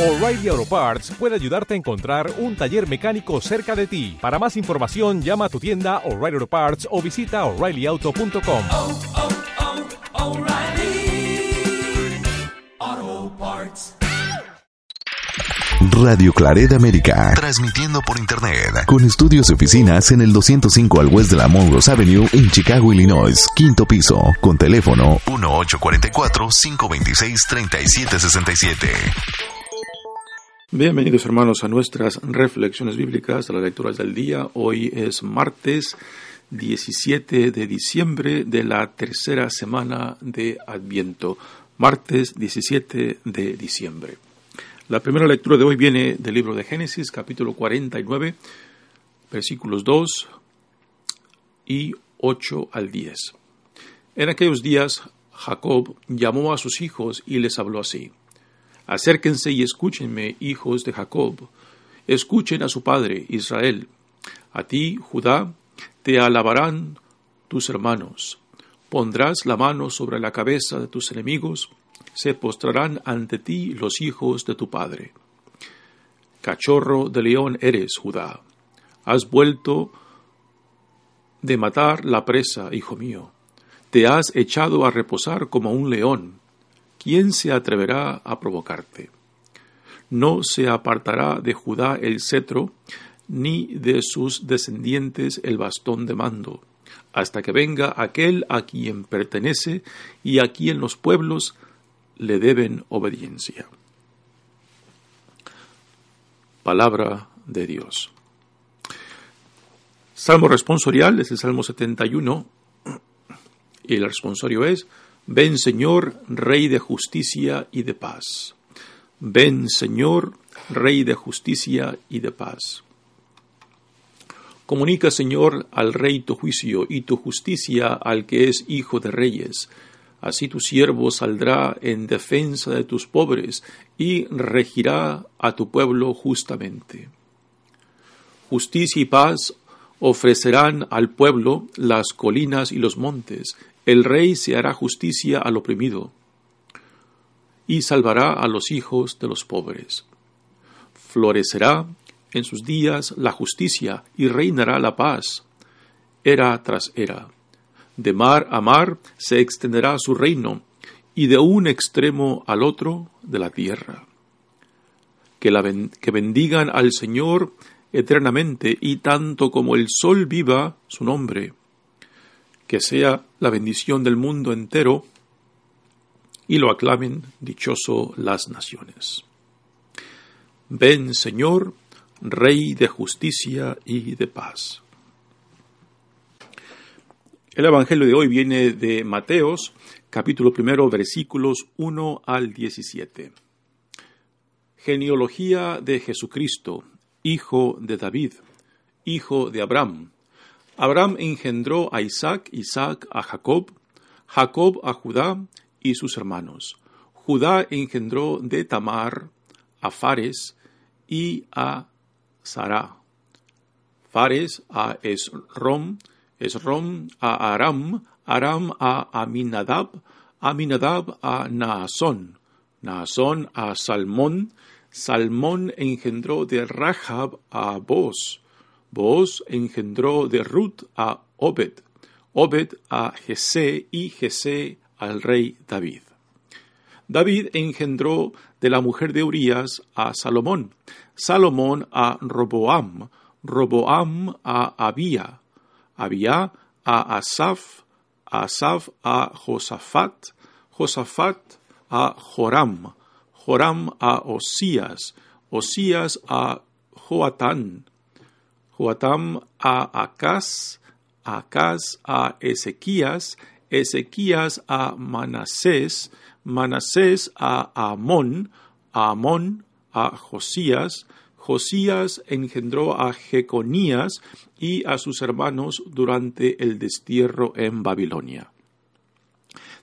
O'Reilly Auto Parts puede ayudarte a encontrar un taller mecánico cerca de ti. Para más información, llama a tu tienda O'Reilly Auto Parts o visita oreillyauto.com. oh, oh, O'Reilly Auto Parts. Radio Claret América. Transmitiendo por Internet. Con estudios y oficinas en el 205 al West de la Monroe Avenue en Chicago, Illinois. Quinto piso. Con teléfono 1844-526-3767. Bienvenidos hermanos a nuestras reflexiones bíblicas, a las lecturas del día. Hoy es martes 17 de diciembre de la tercera semana de Adviento. Martes 17 de diciembre. La primera lectura de hoy viene del libro de Génesis, capítulo 49, versículos 2 y 8 al 10. En aquellos días, Jacob llamó a sus hijos y les habló así. Acérquense y escúchenme, hijos de Jacob. Escuchen a su padre, Israel. A ti, Judá, te alabarán tus hermanos. Pondrás la mano sobre la cabeza de tus enemigos. Se postrarán ante ti los hijos de tu padre. Cachorro de león eres, Judá. Has vuelto de matar la presa, hijo mío. Te has echado a reposar como un león. ¿Quién se atreverá a provocarte? No se apartará de Judá el cetro, ni de sus descendientes el bastón de mando, hasta que venga aquel a quien pertenece y a quien los pueblos le deben obediencia. Palabra de Dios. Salmo responsorial es el Salmo 71 y el responsorio es Ven Señor, Rey de justicia y de paz. Ven Señor, Rey de justicia y de paz. Comunica, Señor, al Rey tu juicio y tu justicia al que es Hijo de Reyes. Así tu siervo saldrá en defensa de tus pobres y regirá a tu pueblo justamente. Justicia y paz ofrecerán al pueblo las colinas y los montes, el rey se hará justicia al oprimido y salvará a los hijos de los pobres. Florecerá en sus días la justicia y reinará la paz, era tras era. De mar a mar se extenderá su reino y de un extremo al otro de la tierra. Que, que bendigan al Señor eternamente y tanto como el sol viva su nombre que sea la bendición del mundo entero y lo aclamen dichoso las naciones. Ven, Señor, Rey de justicia y de paz. El Evangelio de hoy viene de Mateos, capítulo primero, versículos 1 al 17. Genealogía de Jesucristo, hijo de David, hijo de Abraham Abraham engendró a Isaac, Isaac a Jacob, Jacob a Judá y sus hermanos. Judá engendró de Tamar a Fares y a Sará. Fares a Esrom, Esrom a Aram, Aram a Aminadab, Aminadab a Naasón, Naasón a Salmón, Salmón engendró de Rahab a Boz, Booz engendró de Ruth a Obed, Obed a Jesé y Jesé al rey David. David engendró de la mujer de Urías a Salomón, Salomón a Roboam, Roboam a Abía, Abía a Asaf, Asaf a Josafat, Josafat a Joram, Joram a Osías, Osías a Joatán, Joatam a Acaz, Acaz a Ezequías, Ezequías a Manasés, Manasés a Amón, Amón a Josías, Josías engendró a Jeconías y a sus hermanos durante el destierro en Babilonia.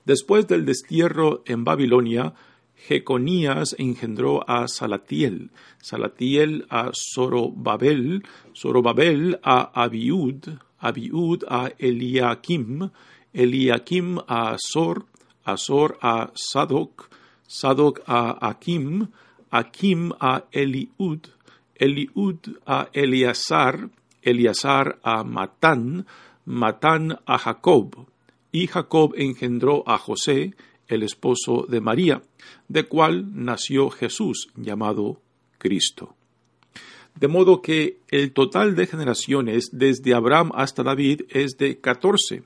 Después del destierro en Babilonia, Jeconías engendró a Salatiel, Salatiel a Zorobabel, Zorobabel a Abiud, Abiud a Eliakim, Eliakim a Azor, Azor a Sadoc, Sadoc a Akim, Akim a Eliud, Eliud a Eleazar, Eleazar a Matán, Matán a Jacob, y Jacob engendró a José, el esposo de María, de cual nació Jesús, llamado Cristo. De modo que el total de generaciones desde Abraham hasta David es de 14.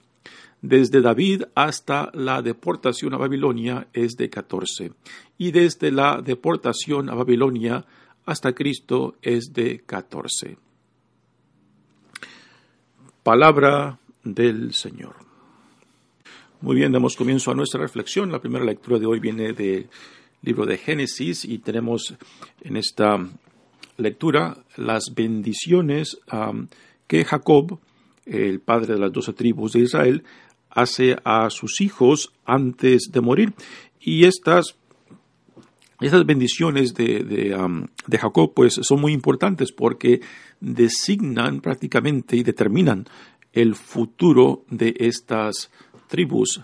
Desde David hasta la deportación a Babilonia es de 14. Y desde la deportación a Babilonia hasta Cristo es de 14. Palabra del Señor. Muy bien, damos comienzo a nuestra reflexión. La primera lectura de hoy viene del libro de Génesis y tenemos en esta lectura las bendiciones que Jacob, el padre de las doce tribus de Israel, hace a sus hijos antes de morir. Y estas, estas bendiciones de, de, Jacob pues, son muy importantes porque designan prácticamente y determinan el futuro de estas tribus,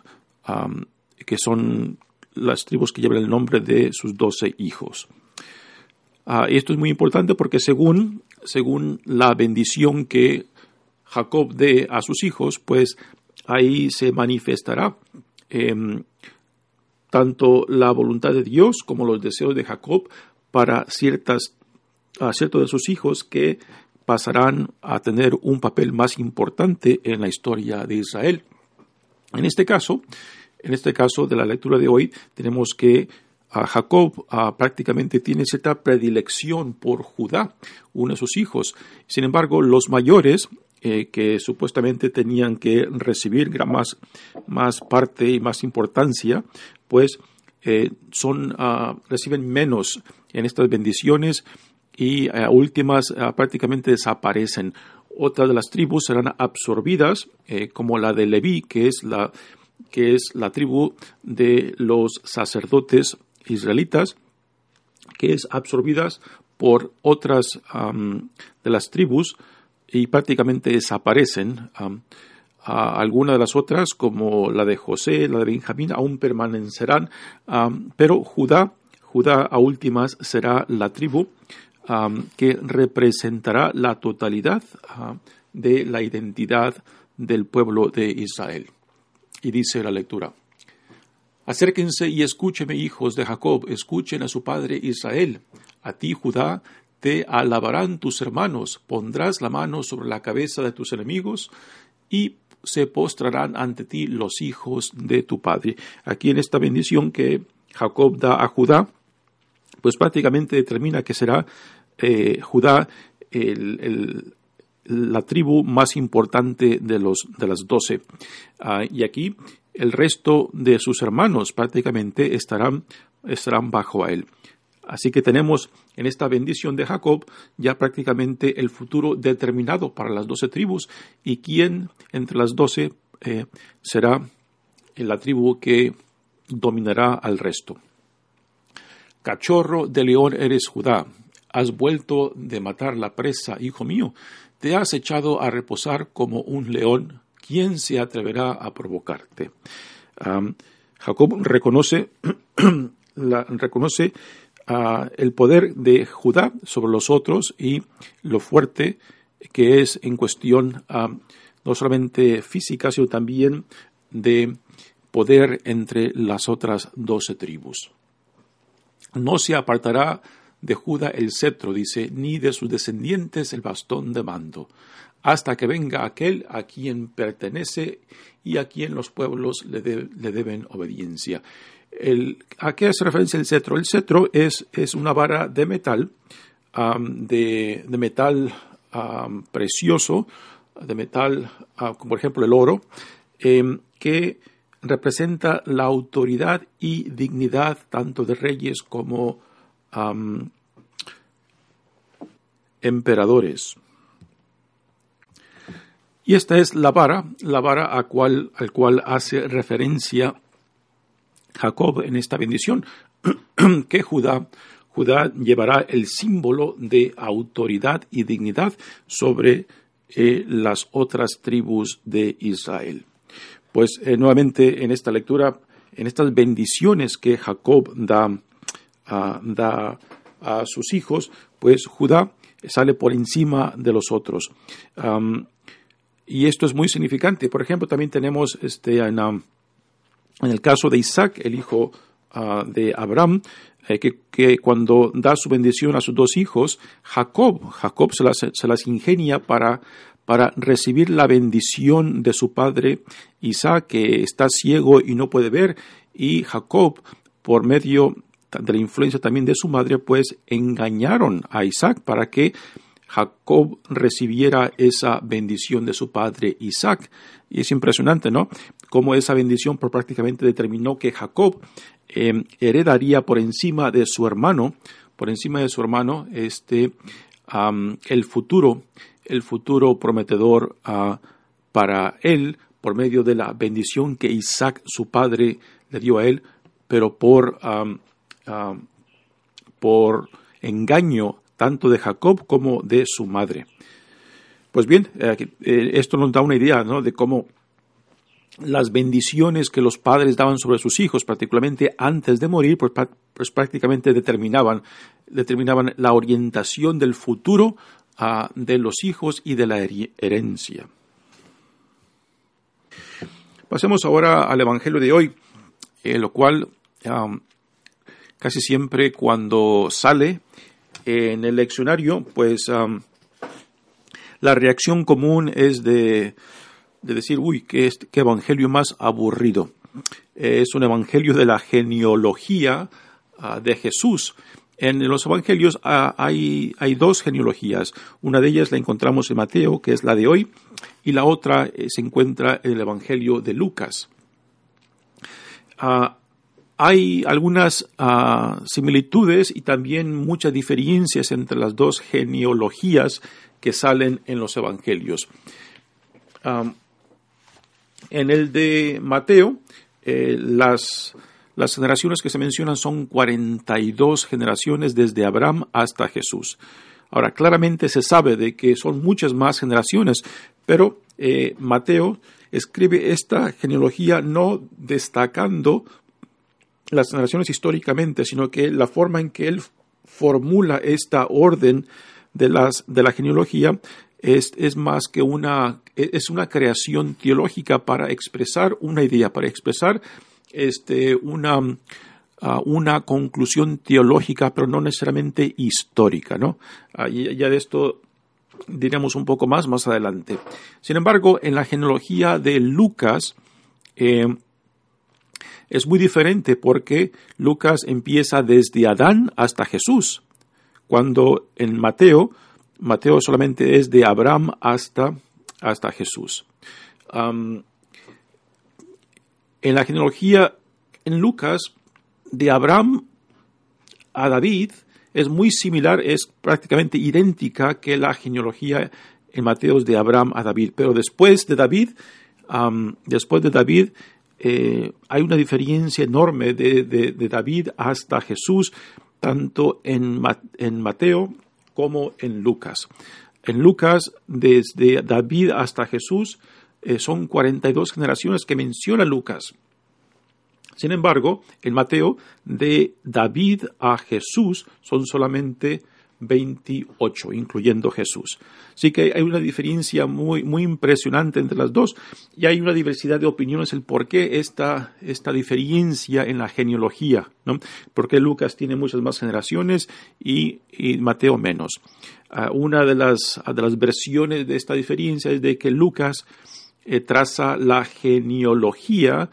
que son las tribus que llevan el nombre de sus doce hijos. Ah, esto es muy importante porque según, según la bendición que Jacob dé a sus hijos, pues ahí se manifestará em, tanto la voluntad de Dios como los deseos de Jacob para ciertas, a ciertos de sus hijos que pasarán a tener un papel más importante en la historia de Israel. En este caso, en este caso de la lectura de hoy, tenemos que a Jacob prácticamente tiene cierta predilección por Judá, uno de sus hijos. Sin embargo, los mayores, eh, que supuestamente tenían que recibir más, más parte y más importancia, pues eh, son, ah, reciben menos en estas bendiciones y últimas ah, prácticamente desaparecen. Otras de las tribus serán absorbidas, eh, como la de Leví, que es la, que es la tribu de los sacerdotes israelitas, que es absorbidas por otras de las tribus y prácticamente desaparecen. algunas de las otras, como la de José, la de Benjamín, aún permanecerán, pero Judá, Judá a últimas será la tribu que representará la totalidad de la identidad del pueblo de Israel. Y dice la lectura. Acérquense y escúcheme, hijos de Jacob, escuchen a su padre Israel. A ti, Judá, te alabarán tus hermanos, pondrás la mano sobre la cabeza de tus enemigos y se postrarán ante ti los hijos de tu padre. Aquí en esta bendición que Jacob da a Judá, pues prácticamente determina que será eh, Judá la tribu más importante de, los, de las doce. Ah, y aquí el resto de sus hermanos prácticamente estarán, estarán bajo a él. Así que tenemos en esta bendición de Jacob ya prácticamente el futuro determinado para las doce tribus y quién entre las doce eh, será la tribu que dominará al resto. Cachorro de león eres Judá, has vuelto de matar la presa, hijo mío, te has echado a reposar como un león ¿quién se atreverá a provocarte? Jacob reconoce, reconoce ah, el poder de Judá sobre los otros y lo fuerte que es en cuestión no solamente física, sino también de poder entre las otras doce tribus. No se apartará de Judá el cetro, dice, ni de sus descendientes el bastón de mando hasta que venga aquel a quien pertenece y a quien los pueblos le, deben obediencia. ¿A qué hace referencia el cetro? El cetro es, es una vara de metal, de, metal precioso, de metal, ah, como por ejemplo el oro, em, que representa la autoridad y dignidad tanto de reyes como emperadores. Y esta es la vara, la vara a cual, al cual hace referencia Jacob en esta bendición, que Judá, Judá llevará el símbolo de autoridad y dignidad sobre eh, las otras tribus de Israel. Pues eh, nuevamente en esta lectura, en estas bendiciones que Jacob da, ah, da a sus hijos, pues Judá sale por encima de los otros. Y esto es muy significante. Por ejemplo, también tenemos este, en, el caso de Isaac, el hijo uh, de Abraham, eh, que, que, cuando da su bendición a sus dos hijos, Jacob, Jacob se las, se las ingenia para, para recibir la bendición de su padre Isaac, que está ciego y no puede ver, y Jacob, por medio de la influencia también de su madre, pues engañaron a Isaac para que Jacob recibiera esa bendición de su padre Isaac. Y es impresionante, ¿no? Cómo esa bendición prácticamente determinó que Jacob eh, heredaría por encima de su hermano, por encima de su hermano, este, el futuro, el futuro prometedor uh, para él por medio de la bendición que Isaac, su padre, le dio a él, pero por, um, por engaño tanto de Jacob como de su madre. Pues bien, eh, esto nos da una idea ¿no? de cómo las bendiciones que los padres daban sobre sus hijos, particularmente antes de morir, pues, pues prácticamente determinaban, determinaban la orientación del futuro uh, de los hijos y de la herencia. Pasemos ahora al Evangelio de hoy, eh, lo cual um, casi siempre cuando sale en el leccionario, pues la reacción común es de, de decir, uy, qué, evangelio más aburrido. Es un evangelio de la genealogía uh, de Jesús. En los evangelios uh, hay, hay, dos genealogías. Una de ellas la encontramos en Mateo, que es la de hoy, y la otra eh, se encuentra en el evangelio de Lucas. Uh, hay algunas uh, similitudes y también muchas diferencias entre las dos genealogías que salen en los evangelios. En el de Mateo, eh, las, las generaciones que se mencionan son 42 generaciones desde Abraham hasta Jesús. Ahora, claramente se sabe de que son muchas más generaciones, pero eh, Mateo escribe esta genealogía no destacando las generaciones históricamente, sino que la forma en que él formula esta orden de, las, de la genealogía es, es, más que una, es una creación teológica para expresar una idea, para expresar este, una, uh, una conclusión teológica, pero no necesariamente histórica. ¿no? Uh, ya de esto diremos un poco más más adelante. Sin embargo, en la genealogía de Lucas, eh, es muy diferente porque Lucas empieza desde Adán hasta Jesús, cuando en Mateo, Mateo solamente es de Abraham hasta, hasta Jesús. En la genealogía en Lucas, de Abraham a David, es muy similar, es prácticamente idéntica que la genealogía en Mateo de Abraham a David. Pero después de David, después de David, eh, hay una diferencia enorme de, de, David hasta Jesús, tanto en, en Mateo como en Lucas. En Lucas, desde David hasta Jesús, eh, son 42 generaciones que menciona Lucas. Sin embargo, en Mateo, de David a Jesús son solamente 28, incluyendo Jesús. Así que hay una diferencia muy, muy impresionante entre las dos y hay una diversidad de opiniones el por qué esta, esta diferencia en la genealogía, ¿no? Porque Lucas tiene muchas más generaciones y, Mateo menos. Uh, una de las, de las versiones de esta diferencia es de que Lucas eh, traza la genealogía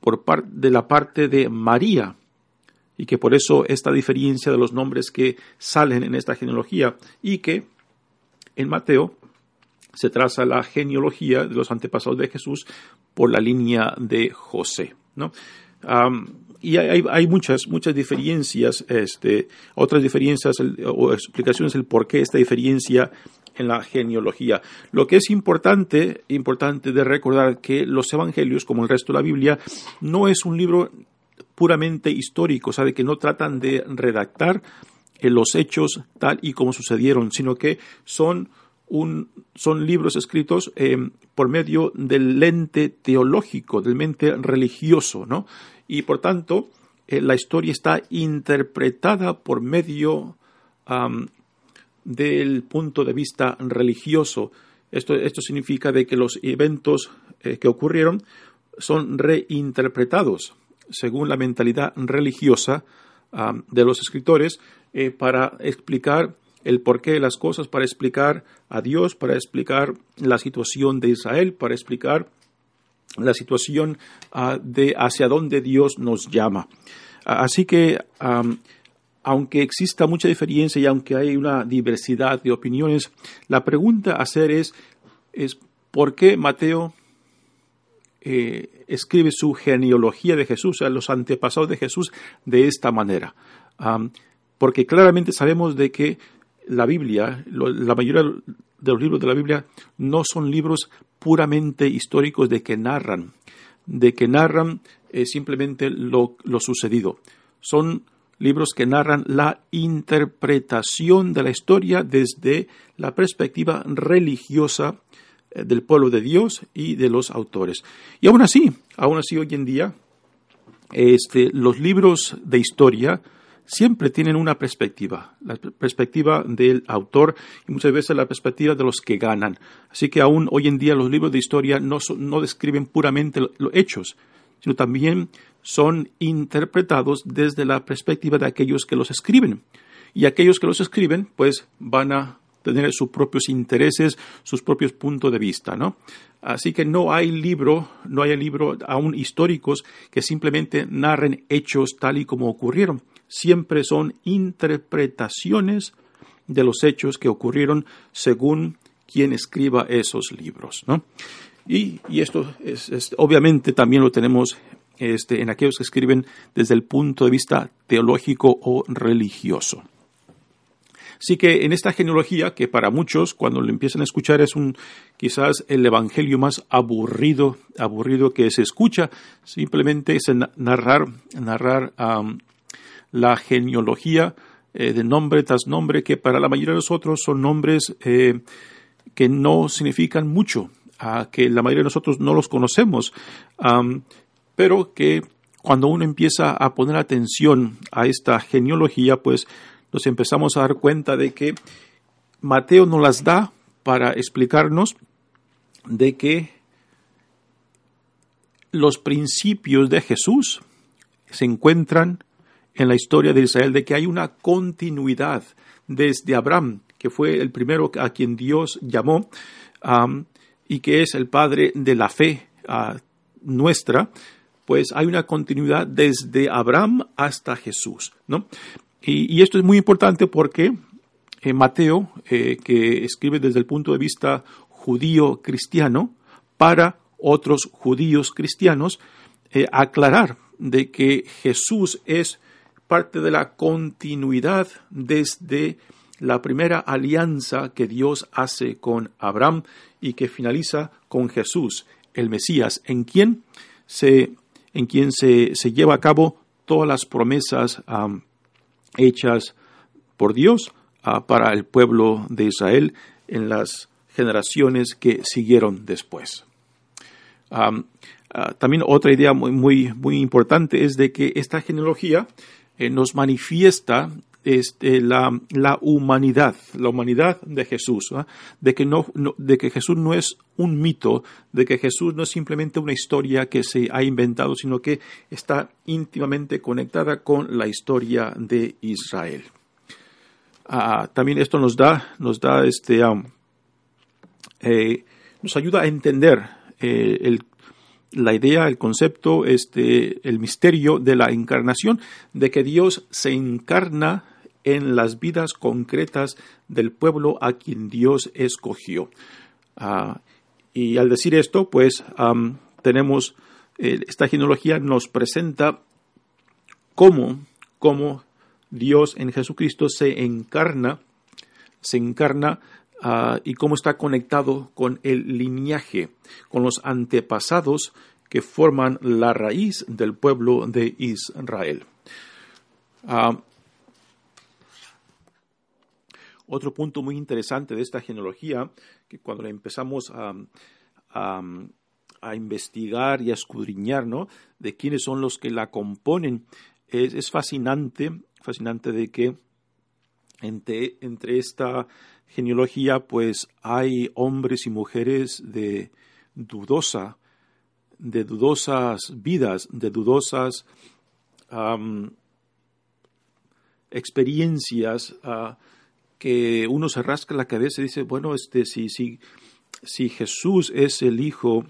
por de la parte de María, y que por eso esta diferencia de los nombres que salen en esta genealogía y que en Mateo se traza la genealogía de los antepasados de Jesús por la línea de José. ¿no? Y hay, hay, muchas, muchas diferencias, este, otras diferencias o explicaciones del por qué esta diferencia en la genealogía. Lo que es importante, importante de recordar que los evangelios, como el resto de la Biblia, no es un libro puramente histórico, sabe que no tratan de redactar eh, los hechos tal y como sucedieron, sino que son un, son libros escritos eh, por medio del lente teológico, del mente religioso, ¿no? Y por tanto, eh, la historia está interpretada por medio del punto de vista religioso. Esto, esto significa de que los eventos que ocurrieron son reinterpretados según la mentalidad religiosa am, de los escritores eh, para explicar el porqué de las cosas, para explicar a Dios, para explicar la situación de Israel, para explicar la situación ah, de hacia dónde Dios nos llama. Ah, así que, aunque exista mucha diferencia y aunque hay una diversidad de opiniones, la pregunta a hacer es, es ¿por qué Mateo eh, escribe su genealogía de Jesús, sea, los antepasados de Jesús, de esta manera? Porque claramente sabemos de que la Biblia, la mayoría de los libros de la Biblia no son libros puramente históricos de que narran, de que narran simplemente lo, lo sucedido. Son libros que narran la interpretación de la historia desde la perspectiva religiosa del pueblo de Dios y de los autores. Y aún así, aún así hoy en día, este, los libros de historia siempre tienen una perspectiva, la per- perspectiva del autor y muchas veces la perspectiva de los que ganan. Así que aún hoy en día los libros de historia no, no describen puramente lo- los hechos, sino también son interpretados desde la perspectiva de aquellos que los escriben. Y aquellos que los escriben, pues van a tener sus propios intereses, sus propios puntos de vista, ¿no? Así que no hay libro, no hay libro aún históricos que simplemente narren hechos tal y como ocurrieron. Siempre son interpretaciones de los hechos que ocurrieron según quien escriba esos libros, ¿no? Y, esto es, es- obviamente también lo tenemos este, en aquellos que escriben desde el punto de vista teológico o religioso. Así que en esta genealogía, que para muchos, cuando lo empiezan a escuchar, es un quizás el evangelio más aburrido, aburrido que se escucha, simplemente es na- narrar, narrar la genealogía eh, de nombre tras nombre, que para la mayoría de nosotros son nombres eh, que no significan mucho, que la mayoría de nosotros no los conocemos, pero que cuando uno empieza a poner atención a esta genealogía, pues nos empezamos a dar cuenta de que Mateo nos las da para explicarnos de que los principios de Jesús se encuentran en la historia de Israel, de que hay una continuidad desde Abraham, que fue el primero a quien Dios llamó, am, y que es el padre de la fe ah, nuestra, pues hay una continuidad desde Abraham hasta Jesús, ¿no? Y, esto es muy importante porque eh, Mateo, eh, que escribe desde el punto de vista judío cristiano, para otros judíos cristianos, eh, aclarar de que Jesús es parte de la continuidad desde la primera alianza que Dios hace con Abraham y que finaliza con Jesús, el Mesías, en quien se, en quien se, se lleva a cabo todas las promesas hechas por Dios ah, para el pueblo de Israel en las generaciones que siguieron después. Ah, también otra idea muy, muy, muy importante es de que esta genealogía eh, nos manifiesta este, la, la humanidad, la humanidad de Jesús, ¿ah? de, que no, de que Jesús no es un mito, de que Jesús no es simplemente una historia que se ha inventado, sino que está íntimamente conectada con la historia de Israel. Ah, también esto nos da, nos da este, eh, nos ayuda a entender eh, el- la idea, el concepto, este, el misterio de la encarnación, de que Dios se encarna en las vidas concretas del pueblo a quien Dios escogió. Ah, y al decir esto, pues tenemos, eh, esta genealogía nos presenta cómo, cómo Dios en Jesucristo se encarna se encarna ah, y cómo está conectado con el linaje, con los antepasados que forman la raíz del pueblo de Israel. Ah, otro punto muy interesante de esta genealogía, que cuando la empezamos a, a, investigar y a escudriñar, ¿no? De quiénes son los que la componen, es, es fascinante, fascinante de que entre, entre esta genealogía, pues hay hombres y mujeres de dudosa, de dudosas vidas, de dudosas experiencias, ah, que uno se rasca la cabeza y dice, bueno, este, si, si, si Jesús es el Hijo,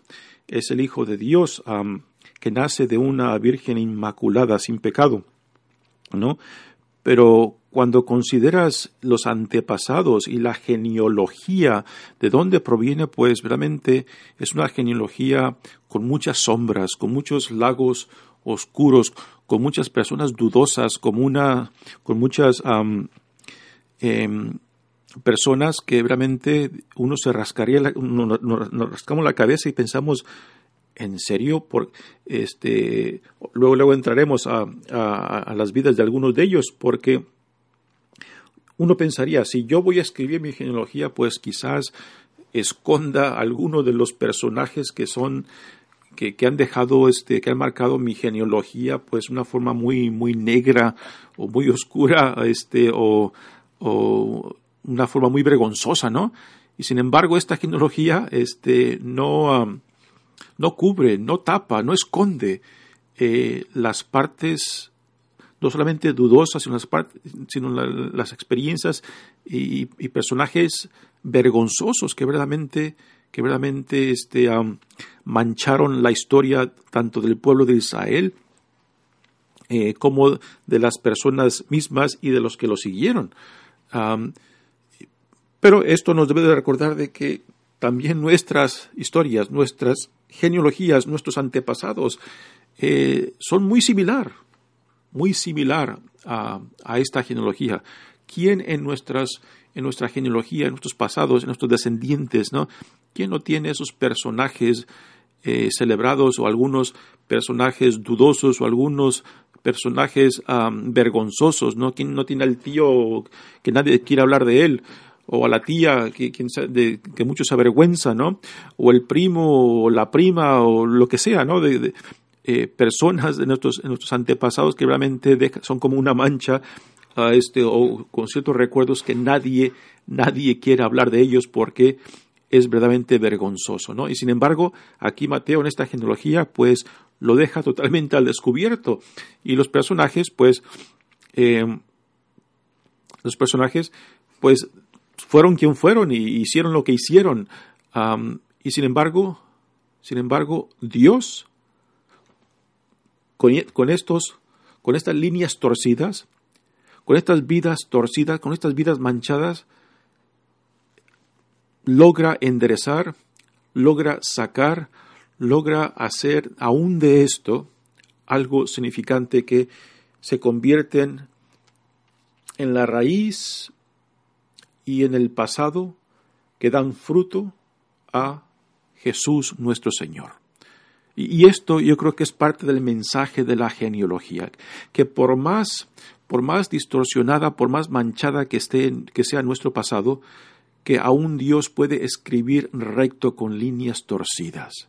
es el Hijo de Dios, que nace de una Virgen Inmaculada sin pecado, ¿no? Pero cuando consideras los antepasados y la genealogía, de dónde proviene, pues realmente es una genealogía con muchas sombras, con muchos lagos oscuros, con muchas personas dudosas, con, una, con muchas am, em, personas que realmente uno se rascaría, la- nos, nos- rascamos la cabeza y pensamos, ¿en serio? Por, este, luego, luego entraremos a las vidas de algunos de ellos, porque uno pensaría, si yo voy a escribir mi genealogía, pues quizás esconda alguno de los personajes que son que, han dejado este que han marcado mi genealogía pues una forma muy muy negra o muy oscura este o, una forma muy vergonzosa no y sin embargo esta genealogía este no am, no cubre no tapa no esconde eh, las partes no solamente dudosas, sino las, las experiencias y, personajes vergonzosos que verdaderamente, que verdaderamente este, mancharon la historia tanto del pueblo de Israel eh, como de las personas mismas y de los que lo siguieron. Pero esto nos debe de recordar de que también nuestras historias, nuestras genealogías, nuestros antepasados eh, son muy similar, muy similar a, a esta genealogía. ¿Quién en nuestras en nuestra genealogía, en nuestros pasados, en nuestros descendientes, ¿no? ¿Quién no tiene esos personajes eh, celebrados o algunos personajes dudosos o algunos personajes am, vergonzosos, ¿no? ¿Quién no tiene al tío que nadie quiere hablar de él? o a la tía que, sa- de- que mucho se avergüenza, ¿no? O el primo, o la prima, o lo que sea, ¿no? De, eh, personas de nuestros, de nuestros antepasados que realmente son como una mancha, a este, o con ciertos recuerdos que nadie, nadie quiere hablar de ellos porque es verdaderamente vergonzoso, ¿no? Y sin embargo, aquí Mateo en esta genealogía, pues lo deja totalmente al descubierto. Y los personajes, pues, eh, los personajes, pues, fueron quien fueron y hicieron lo que hicieron. Y sin embargo, sin embargo, Dios, con, con estos, con estas líneas torcidas, con estas vidas torcidas, con estas vidas manchadas, logra enderezar, logra sacar, logra hacer aún de esto algo significante que se convierten en la raíz y en el pasado que dan fruto a Jesús nuestro Señor. Y, esto yo creo que es parte del mensaje de la genealogía, que por más, por más distorsionada, por más manchada que esté, que sea nuestro pasado, que aún Dios puede escribir recto con líneas torcidas,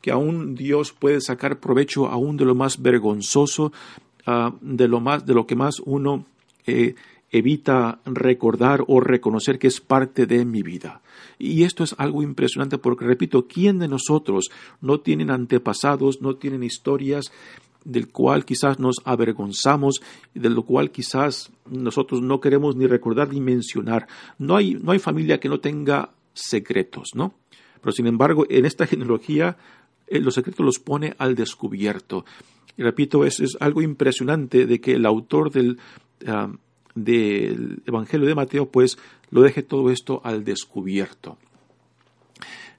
que aún Dios puede sacar provecho aún de lo más vergonzoso, ah, de lo más, de lo que más uno eh, evita recordar o reconocer que es parte de mi vida. Y esto es algo impresionante porque, repito, ¿quién de nosotros no tienen antepasados, no tienen historias del cual quizás nos avergonzamos de lo cual quizás nosotros no queremos ni recordar ni mencionar? No hay, no hay familia que no tenga secretos, ¿no? Pero sin embargo, en esta genealogía, eh, los secretos los pone al descubierto. Y repito, es, es algo impresionante de que el autor del, ah, del Evangelio de Mateo, pues lo deje todo esto al descubierto.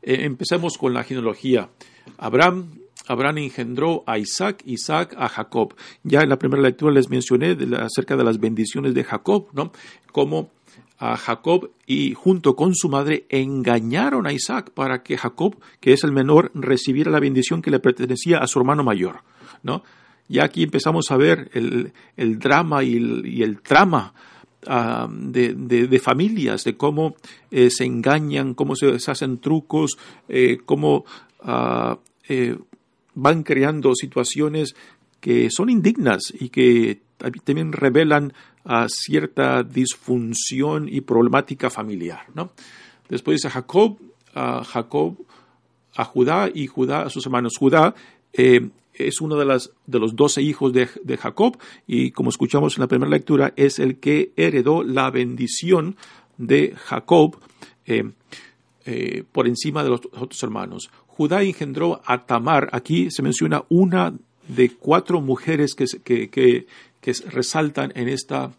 Eh, empecemos con la genealogía. Abraham, Abraham engendró a Isaac, Isaac a Jacob. Ya en la primera lectura les mencioné acerca de las bendiciones de Jacob, ¿no? Como a Jacob y junto con su madre engañaron a Isaac para que Jacob, que es el menor, recibiera la bendición que le pertenecía a su hermano mayor, ¿no? Ya aquí empezamos a ver el, el drama y el, trama ah, de, de- familias, de cómo eh, se engañan, cómo se, se hacen trucos, eh, cómo ah, eh, van creando situaciones que son indignas y que también revelan ah, cierta disfunción y problemática familiar. ¿no? Después dice Jacob, a Jacob a Judá y Judá a sus hermanos. Judá eh, es uno de, de los doce hijos de, de, Jacob y como escuchamos en la primera lectura es el que heredó la bendición de Jacob eh, eh, por encima de los otros hermanos. Judá engendró a Tamar. Aquí se menciona una de cuatro mujeres que, que, que, resaltan en esta,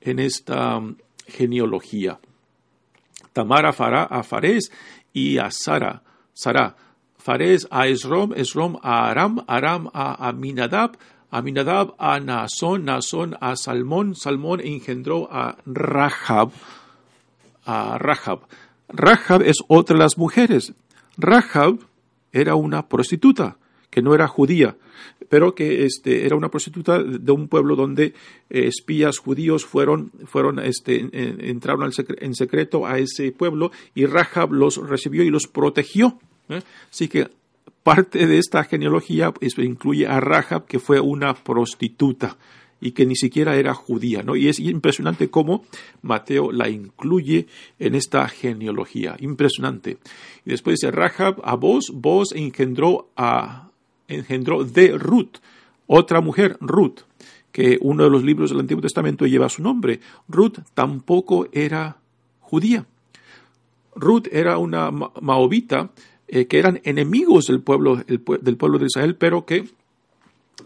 en esta um, genealogía. Tamar a, Fará, a Fares y a Sara. Sara. Fares a Esrom, Esrom a Aram, Aram a Aminadab, Aminadab a Naasón, Naasón a Salmón, Salmón engendró a Rahab, a Rahab. Rahab es otra de las mujeres. Rahab era una prostituta que no era judía, pero que este, era una prostituta de un pueblo donde eh, espías judíos fueron, fueron este, entraron en secreto a ese pueblo y Rahab los recibió y los protegió. ¿Eh? Así que parte de esta genealogía pues, incluye a Rahab, que fue una prostituta y que ni siquiera era judía, ¿no? Y es impresionante cómo Mateo la incluye en esta genealogía, impresionante. Y después dice Rahab a vos, vos engendró a engendró de Ruth, otra mujer, Ruth, que uno de los libros del Antiguo Testamento lleva su nombre. Ruth tampoco era judía. Ruth era una maobita eh, que eran enemigos del pueblo, del pueblo de Israel, pero que,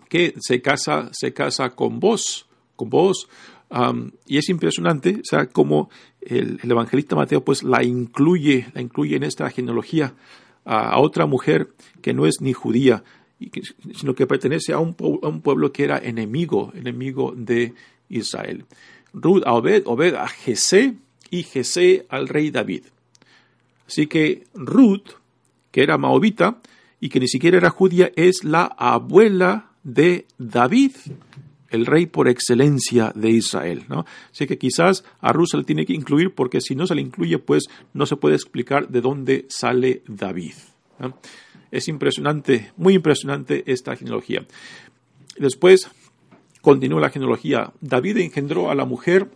que se, casa, se casa con vos, con vos. y es impresionante, sea, como el, evangelista Mateo pues la incluye, la incluye en esta genealogía a, otra mujer que no es ni judía, sino que pertenece a un, a un, pueblo que era enemigo, enemigo de Israel. Ruth a Obed, Obed a Jesé y Jesé al rey David. Así que Ruth que era maobita y que ni siquiera era judía, es la abuela de David, el rey por excelencia de Israel. ¿no? Así que quizás a Ruth se le tiene que incluir porque si no se le incluye, pues no se puede explicar de dónde sale David. Es impresionante, muy impresionante esta genealogía. Después continúa la genealogía. David engendró a la mujer,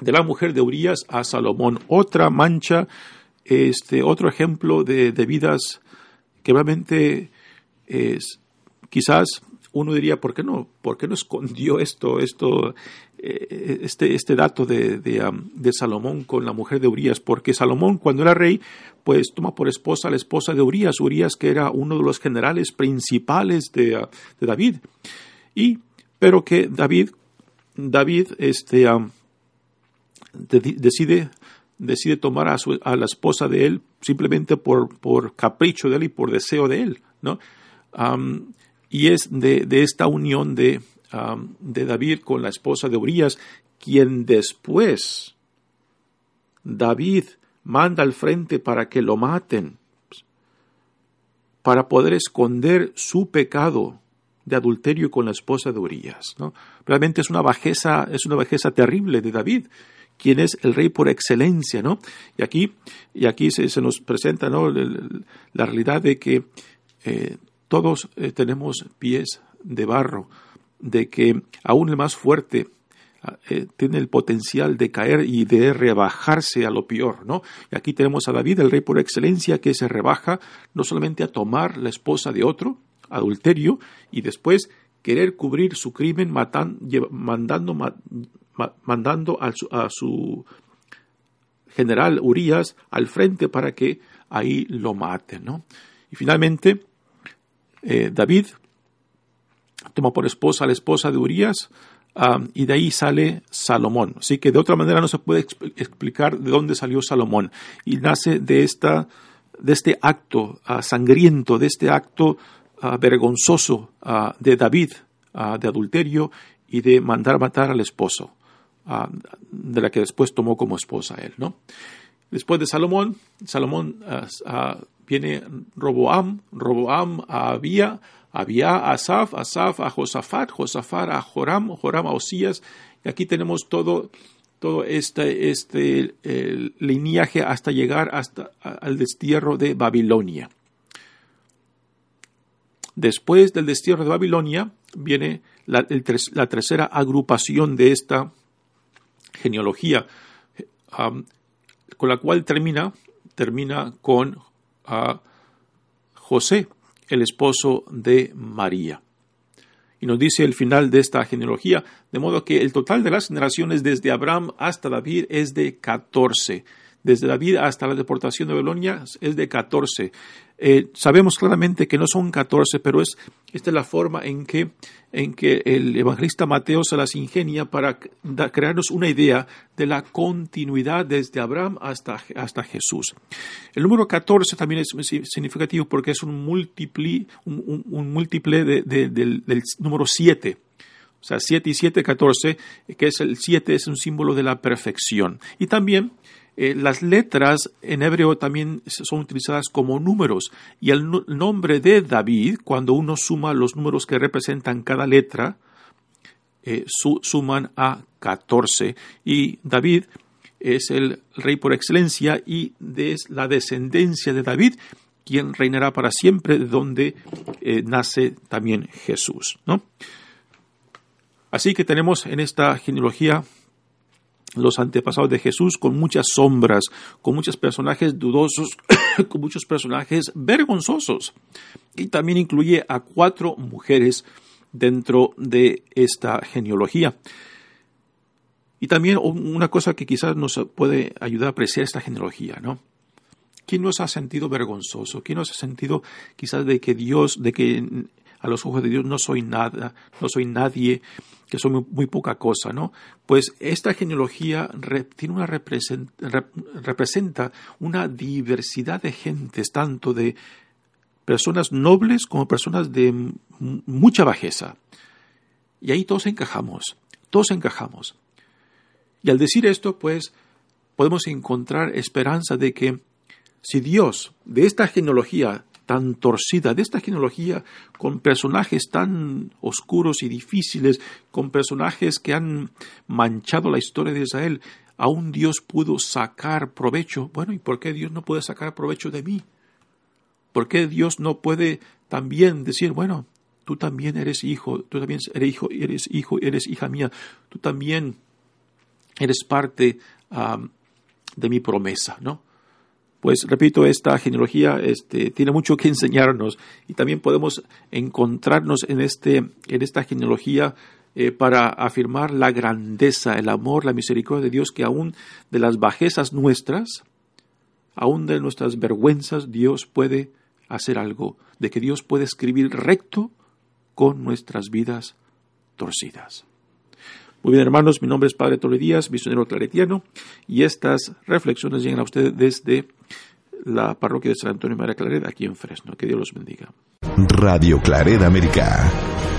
de la mujer de Urias a Salomón, otra mancha este, otro ejemplo de, vidas que realmente es, quizás uno diría, ¿por qué no, por qué no escondió esto, esto, eh, este, este dato de, de, Salomón con la mujer de Urias? Porque Salomón, cuando era rey, pues toma por esposa a la esposa de Urias, Urias que era uno de los generales principales de, David. Y, pero que David, David, este, decide decide tomar a, su, a la esposa de él simplemente por, por, capricho de él y por deseo de él, ¿no? y es de, de, esta unión de, de David con la esposa de Urias, quien después David manda al frente para que lo maten, para poder esconder su pecado de adulterio con la esposa de Urias. ¿no? Realmente es una bajeza, es una bajeza terrible de David quién es el rey por excelencia, ¿no? Y aquí, y aquí se, nos presenta. La realidad de que eh, todos eh, tenemos pies de barro, de que aún el más fuerte eh, tiene el potencial de caer y de rebajarse a lo peor, ¿no? Y aquí tenemos a David, el rey por excelencia, que se rebaja no solamente a tomar la esposa de otro, adulterio, y después querer cubrir su crimen matando, mandando mandando a su, general Urias al frente para que ahí lo maten. ¿no? Y finalmente, eh, David toma por esposa a la esposa de Urias y de ahí sale Salomón. Así que de otra manera no se puede explicar de dónde salió Salomón. Y nace de, esta, de este acto ah, sangriento, de este acto ah, vergonzoso ah, de David, de adulterio y de mandar matar al esposo de la que después tomó como esposa él, ¿no? Después de Salomón, Salomón viene Roboam, Roboam a Abía, Abía a Asaf, Asaf a Josafat, Josafat a Joram, Joram a Osías, y aquí tenemos todo, todo este, este el lineaje hasta llegar hasta al destierro de Babilonia. Después del destierro de Babilonia viene la tercera agrupación de esta genealogía, con la cual termina, termina con José, el esposo de María. Y nos dice el final de esta genealogía, de modo que el total de las generaciones desde Abraham hasta David es de 14. Desde David hasta la deportación de Babilonia es de 14. Eh, sabemos claramente que no son 14, pero es, esta es la forma en que, en que el evangelista Mateo se las ingenia para crearnos una idea de la continuidad desde Abraham hasta, hasta Jesús. El número 14 también es si- significativo porque es un múltiple, un, múltiple de- de- del, del número 7. O sea, 7 y 7, 14, que es el 7 es un símbolo de la perfección. Y también eh, las letras en hebreo también son utilizadas como números. Y el nombre de David, cuando uno suma los números que representan cada letra, eh, su- suman a 14. Y David es el rey por excelencia y es la descendencia de David quien reinará para siempre, de donde eh, nace también Jesús. ¿no? Así que tenemos en esta genealogía los antepasados de Jesús con muchas sombras, con muchos personajes dudosos, con muchos personajes vergonzosos. Y también incluye a cuatro mujeres dentro de esta genealogía. Y también una cosa que quizás nos puede ayudar a apreciar esta genealogía, ¿no? ¿Quién nos ha sentido vergonzoso? ¿Quién nos ha sentido quizás de que Dios, de que a los ojos de Dios no soy nada, no soy nadie, que soy muy, poca cosa, ¿no? Pues esta genealogía tiene una represent, rep, representa una diversidad de gentes, tanto de personas nobles como personas de mucha bajeza. Y ahí todos encajamos, todos encajamos. Y al decir esto, pues, podemos encontrar esperanza de que si Dios, de esta genealogía tan torcida, de esta genealogía con personajes tan oscuros y difíciles, con personajes que han manchado la historia de Israel, aún Dios pudo sacar provecho. Bueno, ¿y por qué Dios no puede sacar provecho de mí? ¿Por qué Dios no puede también decir, bueno, tú también eres hijo, tú también eres hijo, eres hijo, eres hija mía, tú también eres parte um, de mi promesa, ¿no? Pues repito, esta genealogía este, tiene mucho que enseñarnos y también podemos encontrarnos en, este, en esta genealogía eh, para afirmar la grandeza, el amor, la misericordia de Dios, que aún de las bajezas nuestras, aún de nuestras vergüenzas, Dios puede hacer algo, de que Dios puede escribir recto con nuestras vidas torcidas. Muy bien, hermanos, mi nombre es Padre Tole Díaz, misionero claretiano, y estas reflexiones llegan a ustedes desde la parroquia de San Antonio María Claret, aquí en Fresno. Que Dios los bendiga. Radio Claret América.